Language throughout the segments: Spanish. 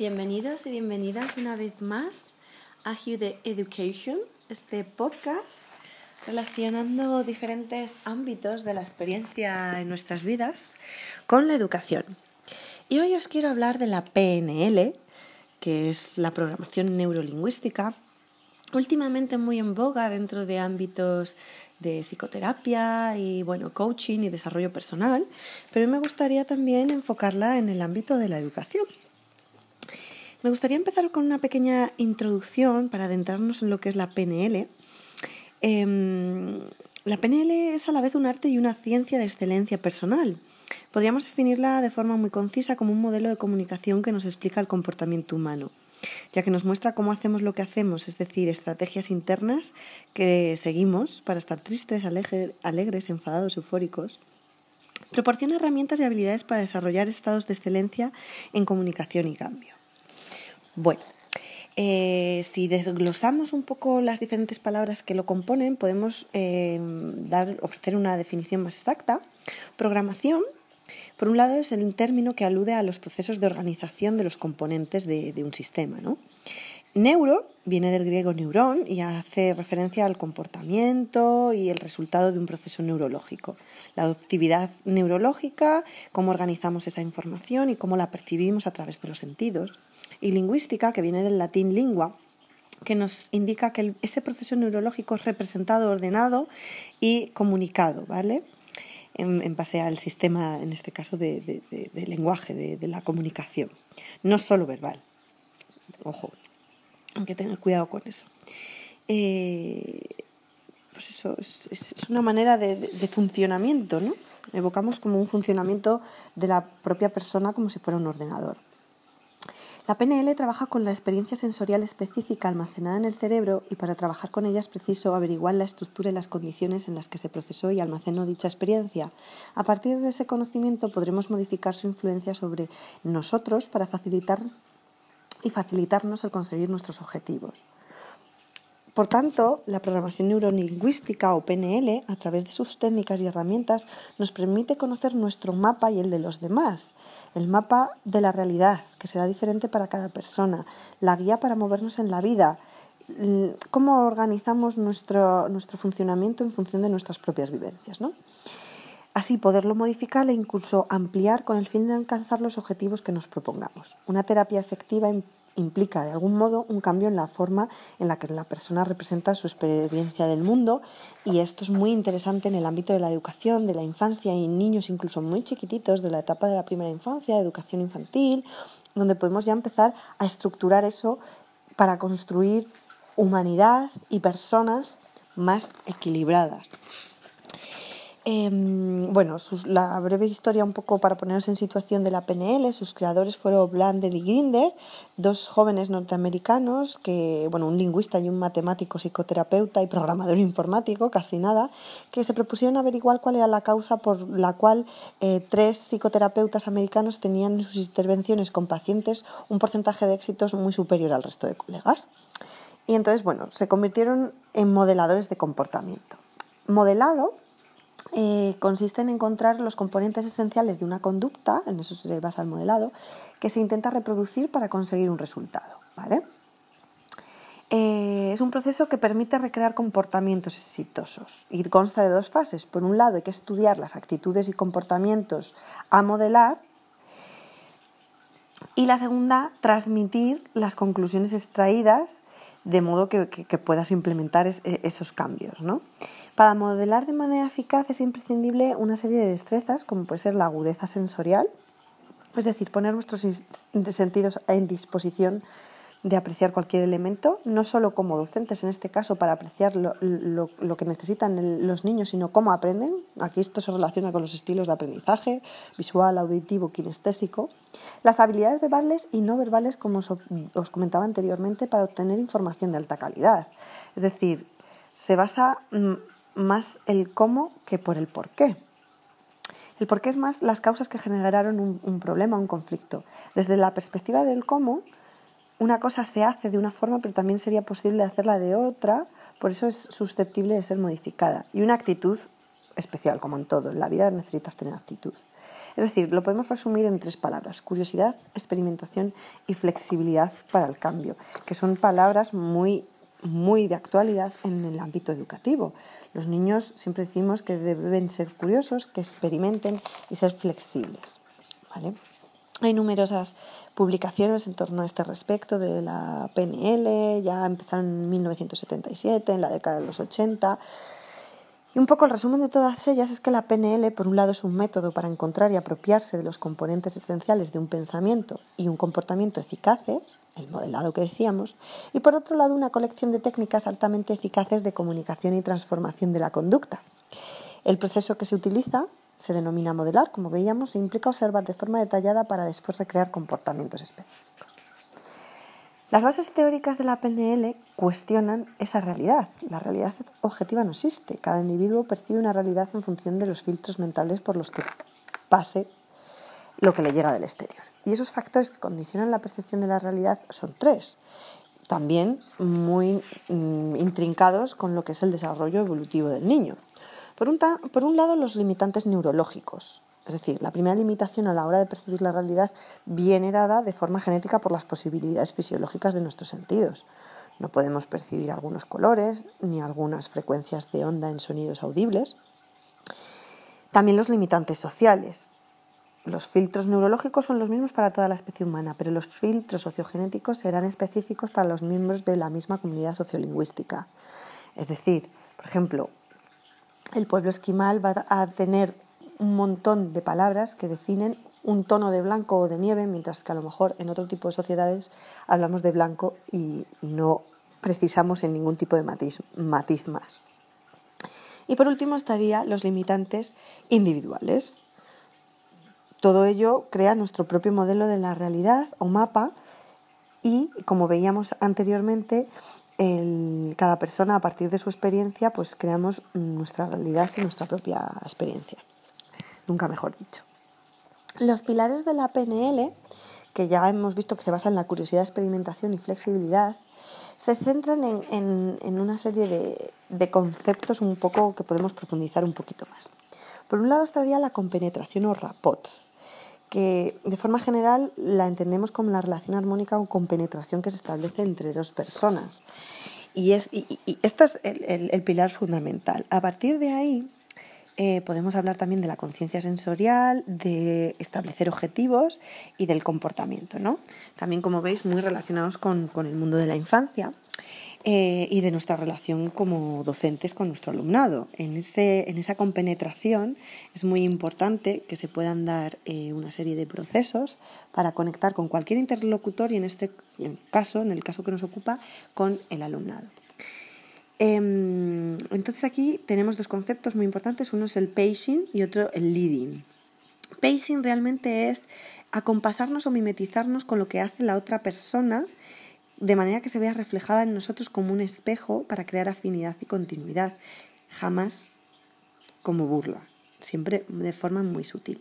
Bienvenidos y bienvenidas una vez más a Hugh the Education, este podcast relacionando diferentes ámbitos de la experiencia en nuestras vidas con la educación. Y hoy os quiero hablar de la PNL, que es la programación neurolingüística, últimamente muy en boga dentro de ámbitos de psicoterapia y bueno, coaching y desarrollo personal, pero me gustaría también enfocarla en el ámbito de la educación. Me gustaría empezar con una pequeña introducción para adentrarnos en lo que es la PNL. Em, la PNL es a la vez un arte y una ciencia de excelencia personal. Podríamos definirla de forma muy concisa como un modelo de comunicación que nos explica el comportamiento humano ya que nos muestra cómo hacemos lo que hacemos, es decir, estrategias internas que seguimos para estar tristes, alegres, enfadados, eufóricos. Proporciona herramientas y habilidades para desarrollar estados de excelencia en comunicación y cambio. Bueno, eh, si desglosamos un poco las diferentes palabras que lo componen, podemos eh, dar, ofrecer una definición más exacta. Programación por un lado es el término que alude a los procesos de organización de los componentes de, un sistema. Neuro viene del griego neurón y hace referencia al comportamiento y el resultado de un proceso neurológico. La actividad neurológica, cómo organizamos esa información y cómo la percibimos a través de los sentidos. Y lingüística, que viene del latín lingua, que nos indica que ese proceso neurológico es representado, ordenado y comunicado, ¿vale? en, base al sistema, en este caso, de, lenguaje, de, la comunicación. No solo verbal. Ojo, hay que tener cuidado con eso. Eh, pues eso es, una manera de, funcionamiento, ¿no? Evocamos como un funcionamiento de la propia persona como si fuera un ordenador. La PNL trabaja con la experiencia sensorial específica almacenada en el cerebro y para trabajar con ella es preciso averiguar la estructura y las condiciones en las que se procesó y almacenó dicha experiencia. A partir de ese conocimiento podremos modificar su influencia sobre nosotros para facilitar y facilitarnos el conseguir nuestros objetivos. Por tanto, la programación neurolingüística o PNL, a través de sus técnicas y herramientas, nos permite conocer nuestro mapa y el de los demás, el mapa de la realidad, que será diferente para cada persona, la guía para movernos en la vida, cómo organizamos nuestro, nuestro funcionamiento en función de nuestras propias vivencias. ¿no? Así poderlo modificar e incluso ampliar con el fin de alcanzar los objetivos que nos propongamos. Una terapia efectiva implica de algún modo un cambio en la forma en la que la persona representa su experiencia del mundo y esto es muy interesante en el ámbito de la educación, de la infancia y niños incluso muy chiquititos de la etapa de la primera infancia, educación infantil, donde podemos ya empezar a estructurar eso para construir humanidad y personas más equilibradas. Em, bueno, la breve historia un poco para ponernos en situación de la PNL, sus creadores fueron Blandel y Grinder, dos jóvenes norteamericanos, que, bueno, un lingüista y un matemático, psicoterapeuta y programador informático, casi nada, que se propusieron averiguar cuál era la causa por la cual eh, tres psicoterapeutas americanos tenían en sus intervenciones con pacientes un porcentaje de éxitos muy superior al resto de colegas. Y entonces, bueno, se convirtieron en modeladores de comportamiento. Modelado eh, consiste en encontrar los componentes esenciales de una conducta, en eso se basa el modelado, que se intenta reproducir para conseguir un resultado. ¿vale? Eh, es un proceso que permite recrear comportamientos exitosos y consta de dos fases. Por un lado, hay que estudiar las actitudes y comportamientos a modelar y la segunda, transmitir las conclusiones extraídas de modo que, puedas implementar e, esos cambios. ¿no? Para modelar de manera eficaz es imprescindible una serie de destrezas, como puede ser la agudeza sensorial, es decir, poner nuestros sentidos en disposición de apreciar cualquier elemento, no solo como docentes en este caso para apreciar lo, que necesitan los niños, sino cómo aprenden. Aquí esto se relaciona con los estilos de aprendizaje, visual, auditivo, kinestésico. Las habilidades verbales y no verbales, como os comentaba anteriormente, para obtener información de alta calidad. Es decir, se basa mm, más el cómo que por el por qué. El por qué es más las causas que generaron un, problema, un conflicto. Desde la perspectiva del cómo, una cosa se hace de una forma, pero también sería posible hacerla de otra, por eso es susceptible de ser modificada. Y una actitud especial, como en todo, en la vida necesitas tener actitud. Es decir, lo podemos resumir en tres palabras, curiosidad, experimentación y flexibilidad para el cambio, que son palabras muy, muy de actualidad en el ámbito educativo. Los niños siempre decimos que deben ser curiosos, que experimenten y ser flexibles. Hay numerosas publicaciones en torno a este respecto de la PNL, ya empezaron en 1977, en la década de los 80. Y un poco el resumen de todas ellas es que la PNL, por un lado, es un método para encontrar y apropiarse de los componentes esenciales de un pensamiento y un comportamiento eficaces, el modelado que decíamos, y por otro lado, una colección de técnicas altamente eficaces de comunicación y transformación de la conducta. El proceso que se utiliza se denomina modelar, como veíamos, e implica observar de forma detallada para después recrear comportamientos específicos. Las bases teóricas de la PNL cuestionan esa realidad. La realidad objetiva no existe. Cada individuo percibe una realidad en función de los filtros mentales por los que pase lo que le llega del exterior. Y esos factores que condicionan la percepción de la realidad son tres, también muy mm, intrincados con lo que es el desarrollo evolutivo del niño. Por un, lado, los limitantes neurológicos. Es decir, la primera limitación a la hora de percibir la realidad viene dada de forma genética por las posibilidades fisiológicas de nuestros sentidos. No podemos percibir algunos colores ni algunas frecuencias de onda en sonidos audibles. También los limitantes sociales. Los filtros neurológicos son los mismos para toda la especie humana, pero los filtros sociogenéticos serán específicos para los miembros de la misma comunidad sociolingüística. Es decir, por ejemplo, el pueblo esquimal va a tener un montón de palabras que definen un tono de blanco o de nieve, mientras que a lo mejor en otro tipo de sociedades hablamos de blanco y no precisamos en ningún tipo de matiz, matiz más. Y por último estaría los limitantes individuales. Todo ello crea nuestro propio modelo de la realidad o mapa y, como veíamos anteriormente, cada persona a partir de su experiencia pues creamos nuestra realidad y nuestra propia experiencia. Nunca mejor dicho. Los pilares de la PNL, que ya hemos visto que se basan en la curiosidad, experimentación y flexibilidad, se centran en, una serie de, de, conceptos un poco que podemos profundizar un poquito más. Por un lado estaría la compenetración o rapport, que de forma general la entendemos como la relación armónica o compenetración que se establece entre dos personas. Y, es, y, este es el, pilar fundamental. A partir de ahí eh, podemos hablar también de la conciencia sensorial, de establecer objetivos y del comportamiento. ¿no? También, como veis, muy relacionados con, con el mundo de la infancia. Eh, y de nuestra relación como docentes con nuestro alumnado. En, ese, en esa compenetración es muy importante que se puedan dar eh, una serie de procesos para conectar con cualquier interlocutor y en este caso, en el caso que nos ocupa, con el alumnado. Em, entonces aquí tenemos dos conceptos muy importantes, uno es el pacing y otro el leading. Pacing realmente es acompasarnos o mimetizarnos con lo que hace la otra persona de manera que se vea reflejada en nosotros como un espejo para crear afinidad y continuidad, jamás como burla, siempre de forma muy sutil.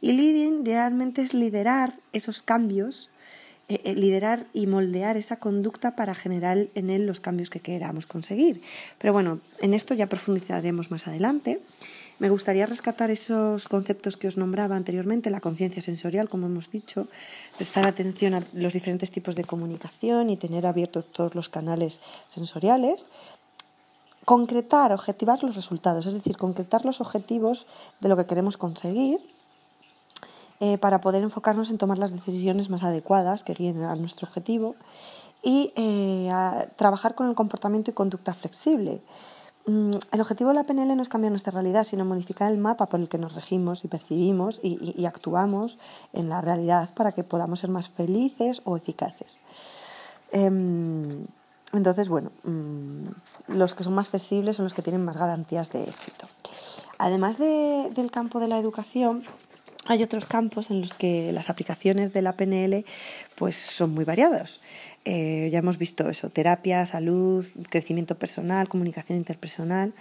Y leading realmente es liderar esos cambios, eh, eh, liderar y moldear esa conducta para generar en él los cambios que queramos conseguir. Pero bueno, en esto ya profundizaremos más adelante. Me gustaría rescatar esos conceptos que os nombraba anteriormente, la conciencia sensorial, como hemos dicho, prestar atención a los diferentes tipos de comunicación y tener abiertos todos los canales sensoriales, concretar, objetivar los resultados, es decir, concretar los objetivos de lo que queremos conseguir eh, para poder enfocarnos en tomar las decisiones más adecuadas que guíen a nuestro objetivo y eh, trabajar con el comportamiento y conducta flexible. Mm, el objetivo de la PNL no es cambiar nuestra realidad, sino modificar el mapa por el que nos regimos y percibimos y, actuamos en la realidad para que podamos ser más felices o eficaces. Em, entonces, bueno, mm, los que son más flexibles son los que tienen más garantías de éxito. Además del campo de la educación, hay otros campos en los que las aplicaciones de la PNL pues, son muy variadas. Eh, ya hemos visto eso, terapia, salud, crecimiento personal, comunicación interpersonal.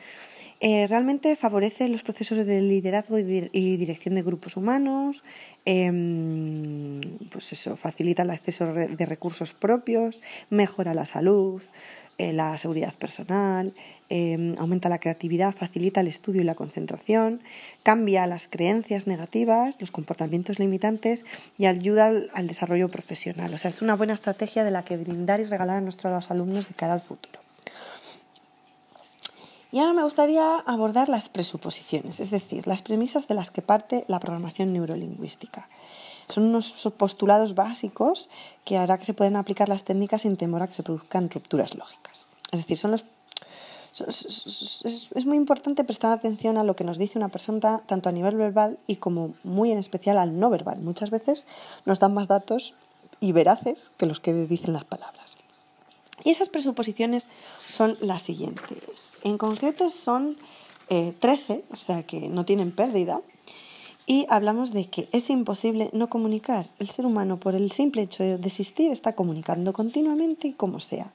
Eh, realmente favorece los procesos de liderazgo y, dirección de grupos humanos, em, pues eso, facilita el acceso de recursos propios, mejora la salud, eh, la seguridad personal, em, aumenta la creatividad, facilita el estudio y la concentración, cambia las creencias negativas, los comportamientos limitantes y ayuda al, desarrollo profesional. O sea, es una buena estrategia de la que brindar y regalar a nuestros alumnos de cara al futuro. Y ahora me gustaría abordar las presuposiciones, es decir, las premisas de las que parte la programación neurolingüística. Son unos postulados básicos que hará que se puedan aplicar las técnicas sin temor a que se produzcan rupturas lógicas. Es decir, son los es, muy importante prestar atención a lo que nos dice una persona, tanto a nivel verbal y como muy en especial al no verbal. Muchas veces nos dan más datos y veraces que los que dicen las palabras. Y esas presuposiciones son las siguientes. En concreto son 13, eh, o sea que no tienen pérdida, y hablamos de que es imposible no comunicar. El ser humano, por el simple hecho de existir, está comunicando continuamente y como sea.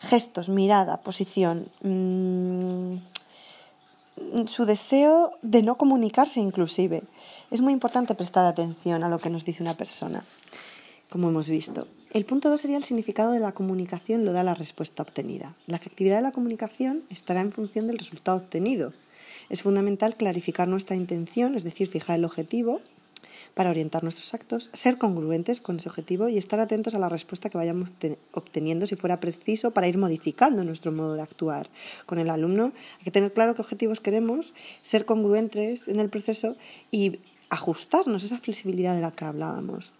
Gestos, mirada, posición, mm, su deseo de no comunicarse inclusive. Es muy importante prestar atención a lo que nos dice una persona, como hemos visto. El punto 2 sería el significado de la comunicación, lo da la respuesta obtenida. La efectividad de la comunicación estará en función del resultado obtenido. Es fundamental clarificar nuestra intención, es decir, fijar el objetivo para orientar nuestros actos, ser congruentes con ese objetivo y estar atentos a la respuesta que vayamos obteniendo si fuera preciso para ir modificando nuestro modo de actuar. Con el alumno hay que tener claro qué objetivos queremos, ser congruentes en el proceso y ajustarnos esa flexibilidad de la que hablábamos.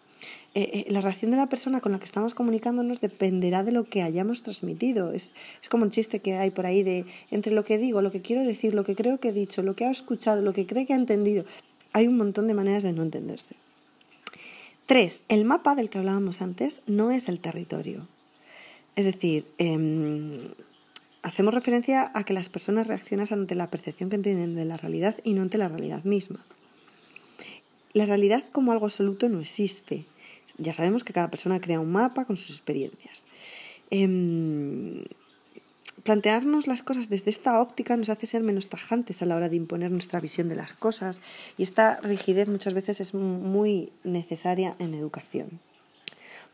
Eh, eh, la reacción de la persona con la que estamos comunicándonos dependerá de lo que hayamos transmitido. Es, es como un chiste que hay por ahí de entre lo que digo, lo que quiero decir, lo que creo que he dicho, lo que ha escuchado, lo que cree que ha entendido. Hay un montón de maneras de no entenderse. Tres, el mapa del que hablábamos antes no es el territorio. Es decir, em, hacemos referencia a que las personas reaccionan ante la percepción que tienen de la realidad y no ante la realidad misma. La realidad como algo absoluto no existe. Ya sabemos que cada persona crea un mapa con sus experiencias. Em, plantearnos las cosas desde esta óptica nos hace ser menos tajantes a la hora de imponer nuestra visión de las cosas y esta rigidez muchas veces es muy necesaria en educación.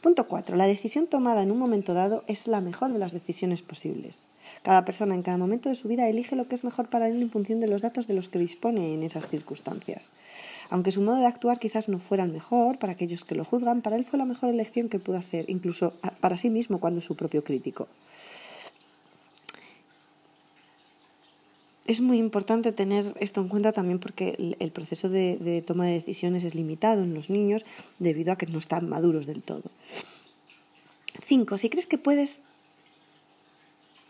Punto 4. La decisión tomada en un momento dado es la mejor de las decisiones posibles. Cada persona en cada momento de su vida elige lo que es mejor para él en función de los datos de los que dispone en esas circunstancias. Aunque su modo de actuar quizás no fuera el mejor para aquellos que lo juzgan, para él fue la mejor elección que pudo hacer, incluso para sí mismo cuando es su propio crítico. Es muy importante tener esto en cuenta también porque el, proceso de, de toma de decisiones es limitado en los niños debido a que no están maduros del todo. 5. Si crees que puedes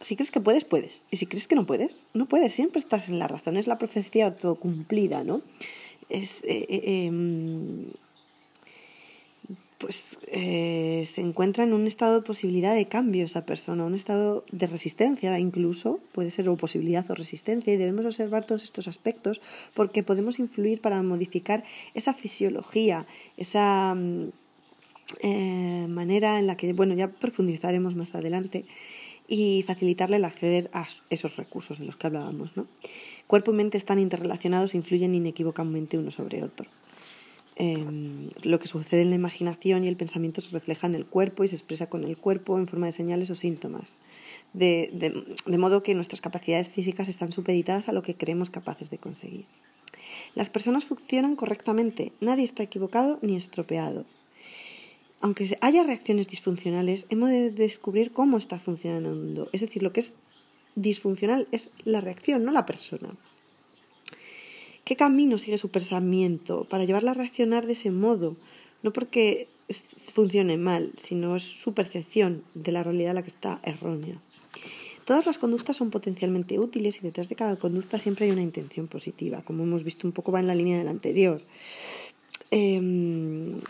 si crees que puedes, puedes. Y si crees que no puedes, no puedes. Siempre estás en la razón. Es la profecía autocumplida, ¿no? Es, eh, eh, em, pues eh, se encuentra en un estado de posibilidad de cambio esa persona, un estado de resistencia incluso, puede ser o posibilidad o resistencia, y debemos observar todos estos aspectos porque podemos influir para modificar esa fisiología, esa mm, manera en la que, bueno, ya profundizaremos más adelante, y facilitarle el acceder a esos recursos de los que hablábamos. Cuerpo y mente están interrelacionados e influyen inequívocamente uno sobre otro. Em, lo que sucede en la imaginación y el pensamiento se refleja en el cuerpo y se expresa con el cuerpo en forma de señales o síntomas. De, de modo que nuestras capacidades físicas están supeditadas a lo que creemos capaces de conseguir. Las personas funcionan correctamente, nadie está equivocado ni estropeado aunque haya reacciones disfuncionales, hemos de descubrir cómo está funcionando. Es decir, lo que es disfuncional es la reacción, no la persona. ¿Qué camino sigue su pensamiento para llevarla a reaccionar de ese modo? No porque funcione mal, sino es su percepción de la realidad la que está errónea. Todas las conductas son potencialmente útiles y detrás de cada conducta siempre hay una intención positiva, como hemos visto un poco va en la línea del anterior. Em,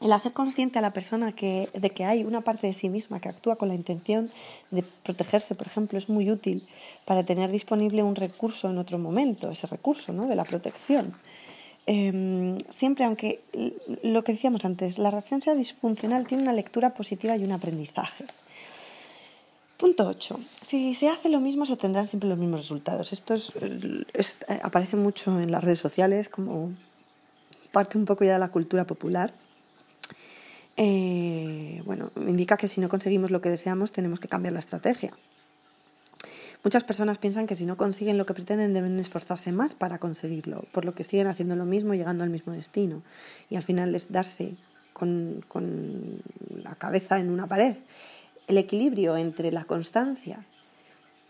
el hacer consciente a la persona de que hay una parte de sí misma que actúa con la intención de protegerse, por ejemplo, es muy útil para tener disponible un recurso en otro momento, ese recurso ¿no? de la protección. Em, siempre, aunque lo que decíamos antes, la reacción sea disfuncional, tiene una lectura positiva y un aprendizaje. Punto 8. Si se hace lo mismo, se obtendrán siempre los mismos resultados. Esto es, aparece mucho en las redes sociales como parte un poco ya de la cultura popular. Eh, bueno, indica que si no conseguimos lo que deseamos tenemos que cambiar la estrategia. Muchas personas piensan que si no consiguen lo que pretenden deben esforzarse más para conseguirlo, por lo que siguen haciendo lo mismo llegando al mismo destino. Y al final es darse con, la cabeza en una pared. El equilibrio entre la constancia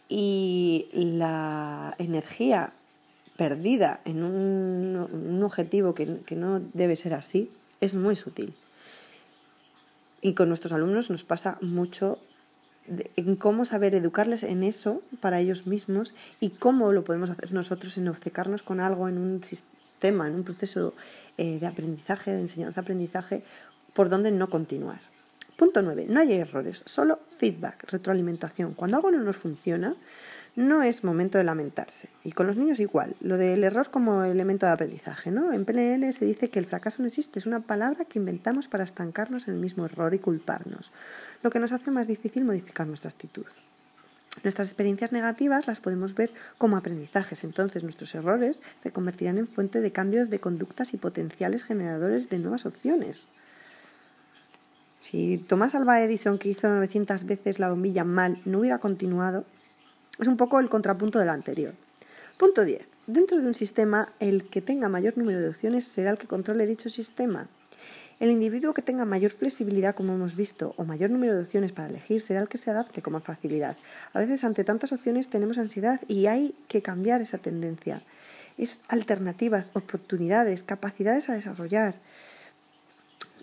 y la energía perdida en un, objetivo que no debe ser así es muy sutil. Y con nuestros alumnos nos pasa mucho en cómo saber educarles en eso para ellos mismos y cómo lo podemos hacer nosotros en obcecarnos con algo en un sistema, en un proceso eh, de aprendizaje, de enseñanza-aprendizaje, por donde no continuar. Punto 9. No hay errores, solo feedback, retroalimentación. Cuando algo no nos funciona, no es momento de lamentarse. Y con los niños igual, lo del error como elemento de aprendizaje. ¿no? En PNL se dice que el fracaso no existe, es una palabra que inventamos para estancarnos en el mismo error y culparnos, lo que nos hace más difícil modificar nuestra actitud. Nuestras experiencias negativas las podemos ver como aprendizajes, entonces nuestros errores se convertirán en fuente de cambios de conductas y potenciales generadores de nuevas opciones. Si Tomás Alva Edison, que hizo 900 veces la bombilla mal, no hubiera continuado, es un poco el contrapunto del anterior. Punto 10. Dentro de un sistema, el que tenga mayor número de opciones será el que controle dicho sistema. El individuo que tenga mayor flexibilidad, como hemos visto, o mayor número de opciones para elegir, será el que se adapte con más facilidad. A veces ante tantas opciones tenemos ansiedad y hay que cambiar esa tendencia. Es alternativas, oportunidades, capacidades a desarrollar.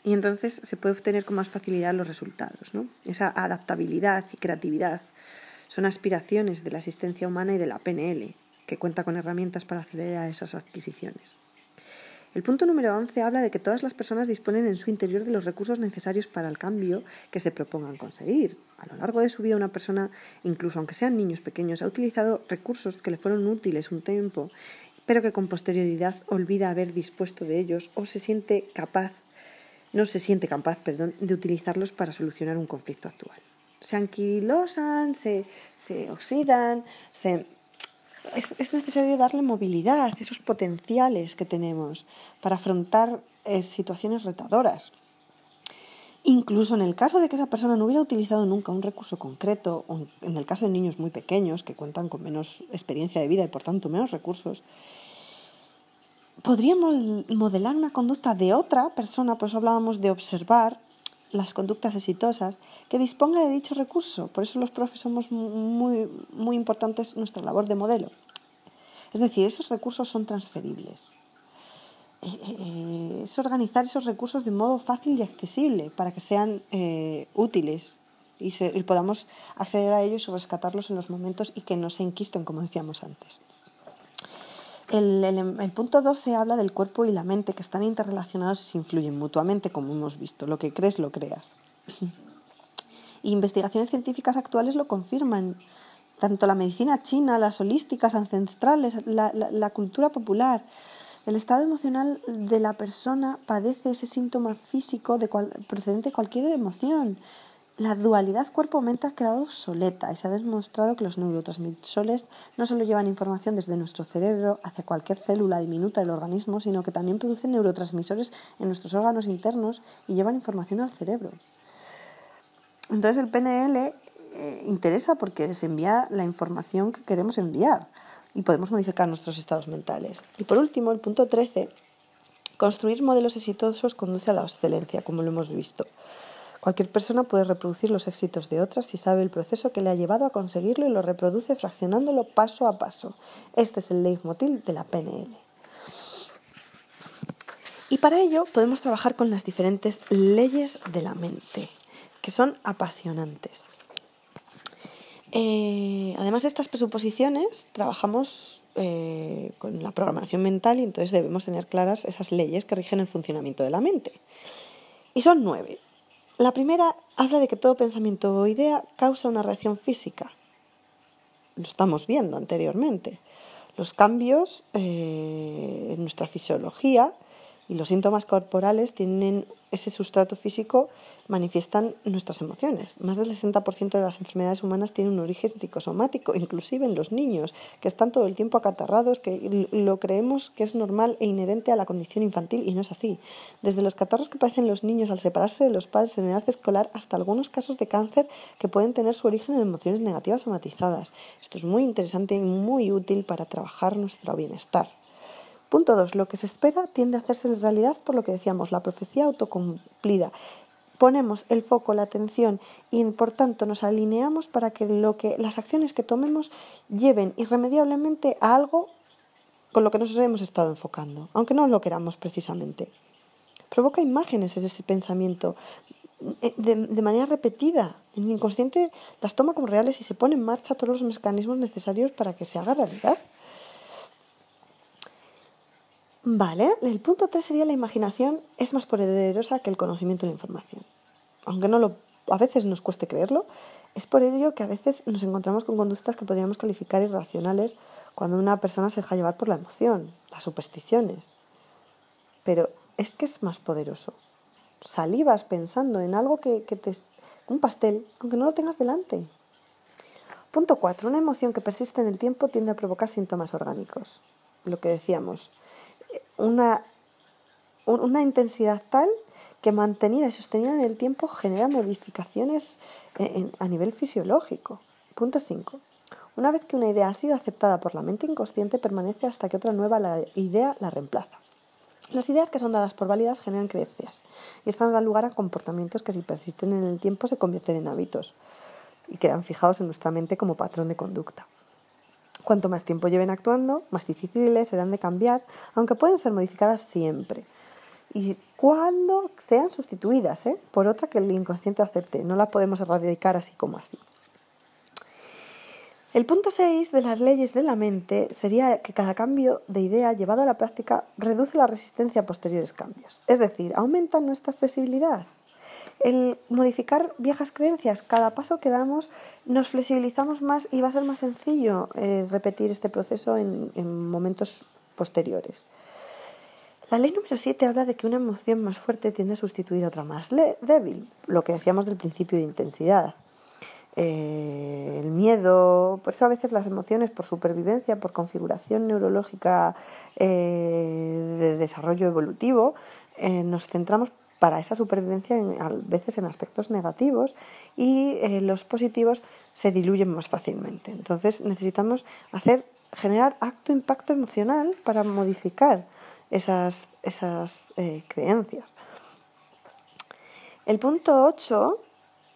Y entonces se puede obtener con más facilidad los resultados. ¿no? Esa adaptabilidad y creatividad son aspiraciones de la asistencia humana y de la PNL, que cuenta con herramientas para acelerar esas adquisiciones. El punto número 11 habla de que todas las personas disponen en su interior de los recursos necesarios para el cambio que se propongan conseguir. A lo largo de su vida una persona, incluso aunque sean niños pequeños, ha utilizado recursos que le fueron útiles un tiempo, pero que con posterioridad olvida haber dispuesto de ellos o se siente capaz, no se siente capaz, perdón, de utilizarlos para solucionar un conflicto actual se anquilosan, se, se oxidan, se... Es, es, necesario darle movilidad, esos potenciales que tenemos para afrontar eh, situaciones retadoras. Incluso en el caso de que esa persona no hubiera utilizado nunca un recurso concreto, o en el caso de niños muy pequeños que cuentan con menos experiencia de vida y por tanto menos recursos, podríamos modelar una conducta de otra persona, por eso hablábamos de observar las conductas exitosas, que disponga de dicho recurso. Por eso los profes somos muy, muy importantes nuestra labor de modelo. Es decir, esos recursos son transferibles. Eh, eh, eh, es organizar esos recursos de modo fácil y accesible para que sean útiles y, y podamos acceder a ellos y rescatarlos en los momentos y que no se enquisten, como decíamos antes. El, punto 12 habla del cuerpo y la mente que están interrelacionados y se influyen mutuamente, como hemos visto. Lo que crees, lo creas. investigaciones científicas actuales lo confirman. Tanto la medicina china, las holísticas ancestrales, la, cultura popular. El estado emocional de la persona padece ese síntoma físico de procedente de cualquier emoción. La dualidad cuerpo-mente ha quedado obsoleta y se ha demostrado que los neurotransmisores no solo llevan información desde nuestro cerebro hacia cualquier célula diminuta del organismo, sino que también producen neurotransmisores en nuestros órganos internos y llevan información al cerebro. Entonces el PNL eh, interesa porque se envía la información que queremos enviar y podemos modificar nuestros estados mentales. Y por último, el punto 13, construir modelos exitosos conduce a la excelencia, como lo hemos visto. Cualquier persona puede reproducir los éxitos de otras si sabe el proceso que le ha llevado a conseguirlo y lo reproduce fraccionándolo paso a paso. Este es el leitmotiv de la PNL. Y para ello podemos trabajar con las diferentes leyes de la mente, que son apasionantes. Eh, además de estas presuposiciones, trabajamos eh, con la programación mental y entonces debemos tener claras esas leyes que rigen el funcionamiento de la mente. Y son nueve. La primera habla de que todo pensamiento o idea causa una reacción física. Lo estamos viendo anteriormente. Los cambios eh, en nuestra fisiología y los síntomas corporales tienen ese sustrato físico, manifiestan nuestras emociones. Más del 60% de las enfermedades humanas tienen un origen psicosomático, inclusive en los niños, que están todo el tiempo acatarrados, que lo creemos que es normal e inherente a la condición infantil y no es así. Desde los catarros que padecen los niños al separarse de los padres en edad escolar hasta algunos casos de cáncer que pueden tener su origen en emociones negativas somatizadas. Esto es muy interesante y muy útil para trabajar nuestro bienestar. Punto 2. Lo que se espera tiende a hacerse realidad por lo que decíamos, la profecía autocumplida. Ponemos el foco, la atención y por tanto nos alineamos para que, lo que las acciones que tomemos lleven irremediablemente a algo con lo que nos hemos estado enfocando, aunque no lo queramos precisamente. Provoca imágenes en ese pensamiento eh, de, de, manera repetida. El inconsciente las toma como reales y se pone en marcha todos los mecanismos necesarios para que se haga realidad. Vale, el punto 3 sería la imaginación es más poderosa que el conocimiento de la información. Aunque no lo, a veces nos cueste creerlo, es por ello que a veces nos encontramos con conductas que podríamos calificar irracionales cuando una persona se deja llevar por la emoción, las supersticiones. Pero es que es más poderoso. Salivas pensando en algo que, que te... un pastel, aunque no lo tengas delante. Punto 4. Una emoción que persiste en el tiempo tiende a provocar síntomas orgánicos. Lo que decíamos, una, una intensidad tal que mantenida y sostenida en el tiempo genera modificaciones a nivel fisiológico. Punto 5. Una vez que una idea ha sido aceptada por la mente inconsciente, permanece hasta que otra nueva idea la reemplaza. Las ideas que son dadas por válidas generan creencias y están dando lugar a comportamientos que si persisten en el tiempo se convierten en hábitos y quedan fijados en nuestra mente como patrón de conducta. Cuanto más tiempo lleven actuando, más difíciles serán de cambiar, aunque pueden ser modificadas siempre. Y cuando sean sustituidas ¿eh? por otra que el inconsciente acepte, no la podemos erradicar así como así. El punto 6 de las leyes de la mente sería que cada cambio de idea llevado a la práctica reduce la resistencia a posteriores cambios, es decir, aumenta nuestra flexibilidad el modificar viejas creencias, cada paso que damos nos flexibilizamos más y va a ser más sencillo eh, repetir este proceso en, en momentos posteriores. La ley número 7 habla de que una emoción más fuerte tiende a sustituir otra más débil, lo que decíamos del principio de intensidad. Eh, el miedo, por eso a veces las emociones por supervivencia, por configuración neurológica eh, de desarrollo evolutivo, nos centramos para esa supervivencia a veces en aspectos negativos y eh, los positivos se diluyen más fácilmente. Entonces necesitamos hacer, generar acto impacto emocional para modificar esas, esas eh, creencias. El punto 8,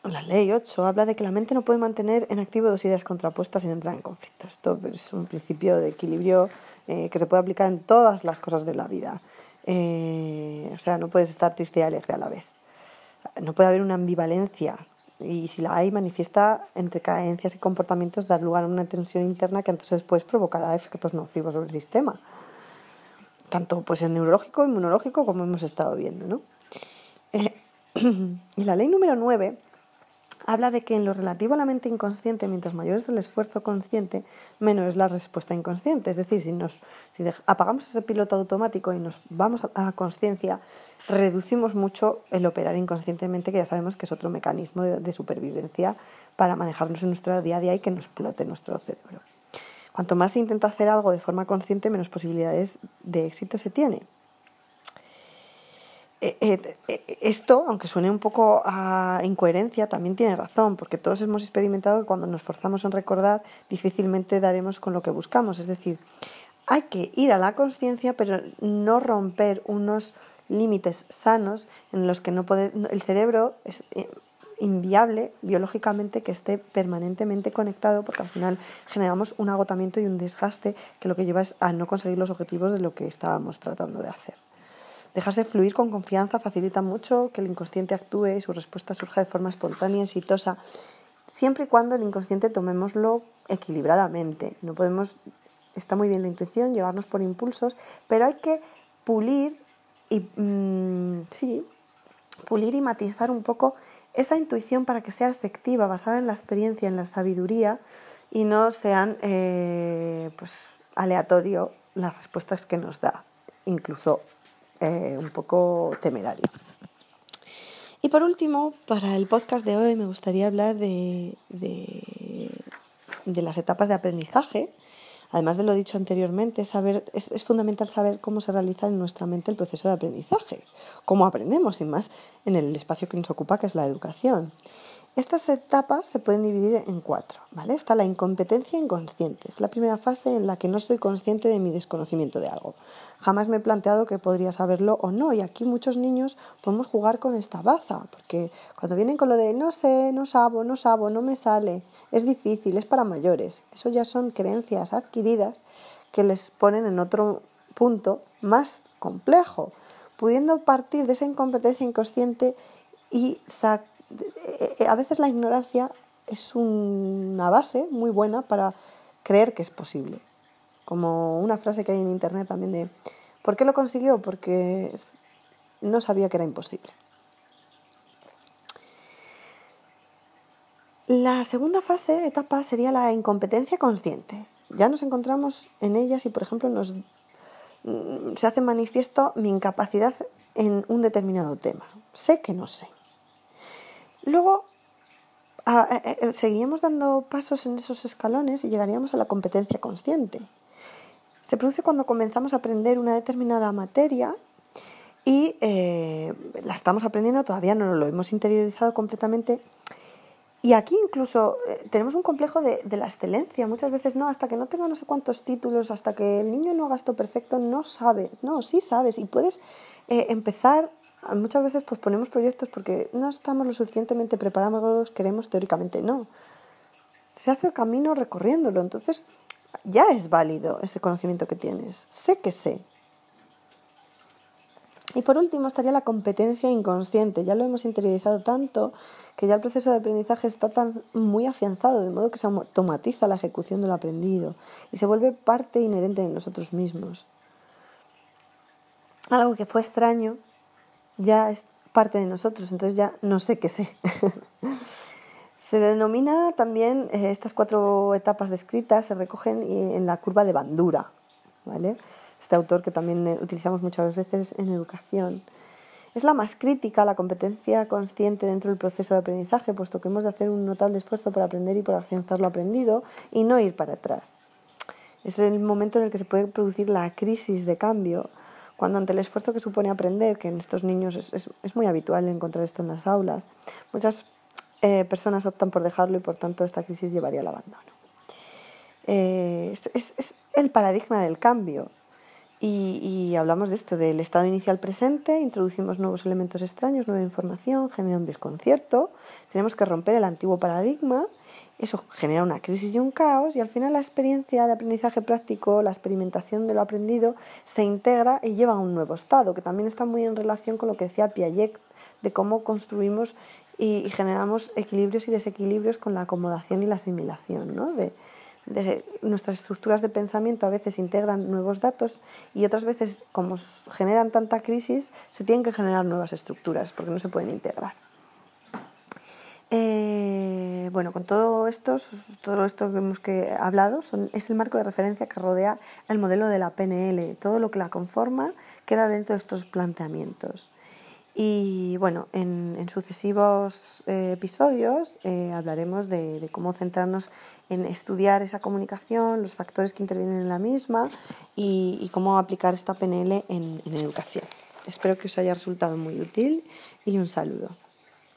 la ley 8, habla de que la mente no puede mantener en activo dos ideas contrapuestas sin entrar en conflicto. Esto es un principio de equilibrio eh, que se puede aplicar en todas las cosas de la vida. Eh, o sea, no puedes estar triste y alegre a la vez. No puede haber una ambivalencia y si la hay manifiesta entre creencias y comportamientos dar lugar a una tensión interna que entonces después provocará efectos nocivos sobre el sistema. Tanto pues en neurológico, inmunológico, como hemos estado viendo. ¿no? Eh, y la ley número 9 habla de que en lo relativo a la mente inconsciente, mientras mayor es el esfuerzo consciente, menos es la respuesta inconsciente. Es decir, si, nos, apagamos ese piloto automático y nos vamos a la conciencia, reducimos mucho el operar inconscientemente, que ya sabemos que es otro mecanismo de, supervivencia para manejarnos en nuestro día a día y que nos explote nuestro cerebro. Cuanto más se intenta hacer algo de forma consciente, menos posibilidades de éxito se tiene. Eh, eh, eh, esto, aunque suene un poco a incoherencia, también tiene razón, porque todos hemos experimentado que cuando nos forzamos en recordar, difícilmente daremos con lo que buscamos. Es decir, hay que ir a la conciencia, pero no romper unos límites sanos en los que no puede, el cerebro es inviable biológicamente que esté permanentemente conectado porque al final generamos un agotamiento y un desgaste que lo que lleva es a no conseguir los objetivos de lo que estábamos tratando de hacer. Dejarse fluir con confianza facilita mucho que el inconsciente actúe y su respuesta surja de forma espontánea y exitosa, siempre y cuando el inconsciente tomémoslo equilibradamente. No podemos, está muy bien la intuición, llevarnos por impulsos, pero hay que pulir y mm, sí, pulir y matizar un poco esa intuición para que sea efectiva, basada en la experiencia, en la sabiduría y no sean eh, pues aleatorio las respuestas que nos da, incluso eh, un poco temerario. Y por último, para el podcast de hoy me gustaría hablar de, de, las etapas de aprendizaje. Además de lo dicho anteriormente, saber, es, es, fundamental saber cómo se realiza en nuestra mente el proceso de aprendizaje, cómo aprendemos, sin más, en el espacio que nos ocupa, que es la educación. Estas etapas se pueden dividir en cuatro, ¿vale? Está la incompetencia inconsciente, es la primera fase en la que no soy consciente de mi desconocimiento de algo. Jamás me he planteado que podría saberlo o no, y aquí muchos niños podemos jugar con esta baza, porque cuando vienen con lo de no sé, no sabo, no sabo, no me sale, es difícil, es para mayores, eso ya son creencias adquiridas que les ponen en otro punto más complejo, pudiendo partir de esa incompetencia inconsciente y sacar a veces la ignorancia es una base muy buena para creer que es posible. Como una frase que hay en internet también de ¿por qué lo consiguió? Porque no sabía que era imposible. La segunda fase, etapa, sería la incompetencia consciente. Ya nos encontramos en ella si, por ejemplo, nos, mm, se hace manifiesto mi incapacidad en un determinado tema. Sé que no sé. Luego seguiríamos dando pasos en esos escalones y llegaríamos a la competencia consciente. Se produce cuando comenzamos a aprender una determinada materia y eh, la estamos aprendiendo, todavía no lo hemos interiorizado completamente. Y aquí incluso eh, tenemos un complejo de, de, la excelencia. Muchas veces no, hasta que no tenga no sé cuántos títulos, hasta que el niño no haga esto perfecto, no sabe. No, sí sabes y puedes eh, empezar muchas veces pues ponemos proyectos porque no estamos lo suficientemente preparados, queremos teóricamente, no. Se hace el camino recorriéndolo, entonces ya es válido ese conocimiento que tienes. Sé que sé. Y por último estaría la competencia inconsciente. Ya lo hemos interiorizado tanto que ya el proceso de aprendizaje está tan muy afianzado, de modo que se automatiza la ejecución de lo aprendido y se vuelve parte inherente de nosotros mismos. Algo que fue extraño ya es parte de nosotros, entonces ya no sé qué sé. se denomina también, eh, estas cuatro etapas descritas se recogen en la curva de Bandura, ¿vale? Este autor que también eh, utilizamos muchas veces en educación. Es la más crítica, la competencia consciente dentro del proceso de aprendizaje, puesto que hemos de hacer un notable esfuerzo por aprender y por afianzar lo aprendido y no ir para atrás. Es el momento en el que se puede producir la crisis de cambio cuando ante el esfuerzo que supone aprender, que en estos niños es, es, es muy habitual encontrar esto en las aulas, muchas eh, personas optan por dejarlo y por tanto esta crisis llevaría al abandono. Eh, es, es, el paradigma del cambio. Y, y, hablamos de esto, del estado inicial presente, introducimos nuevos elementos extraños, nueva información, genera un desconcierto, tenemos que romper el antiguo paradigma eso genera una crisis y un caos y al final la experiencia de aprendizaje práctico, la experimentación de lo aprendido, se integra y lleva a un nuevo estado, que también está muy en relación con lo que decía Piaget, de cómo construimos y, generamos equilibrios y desequilibrios con la acomodación y la asimilación, ¿no? de, nuestras estructuras de pensamiento a veces integran nuevos datos y otras veces, como generan tanta crisis, se tienen que generar nuevas estructuras porque no se pueden integrar. Eh, bueno, con todo esto, todo esto que hemos hablado es el marco de referencia que rodea el modelo de la PNL. Todo lo que la conforma queda dentro de estos planteamientos. Y bueno, en, sucesivos eh, episodios eh, hablaremos de, cómo centrarnos en estudiar esa comunicación, los factores que intervienen en la misma y, y cómo aplicar esta PNL en, en educación. Espero que os haya resultado muy útil y un saludo.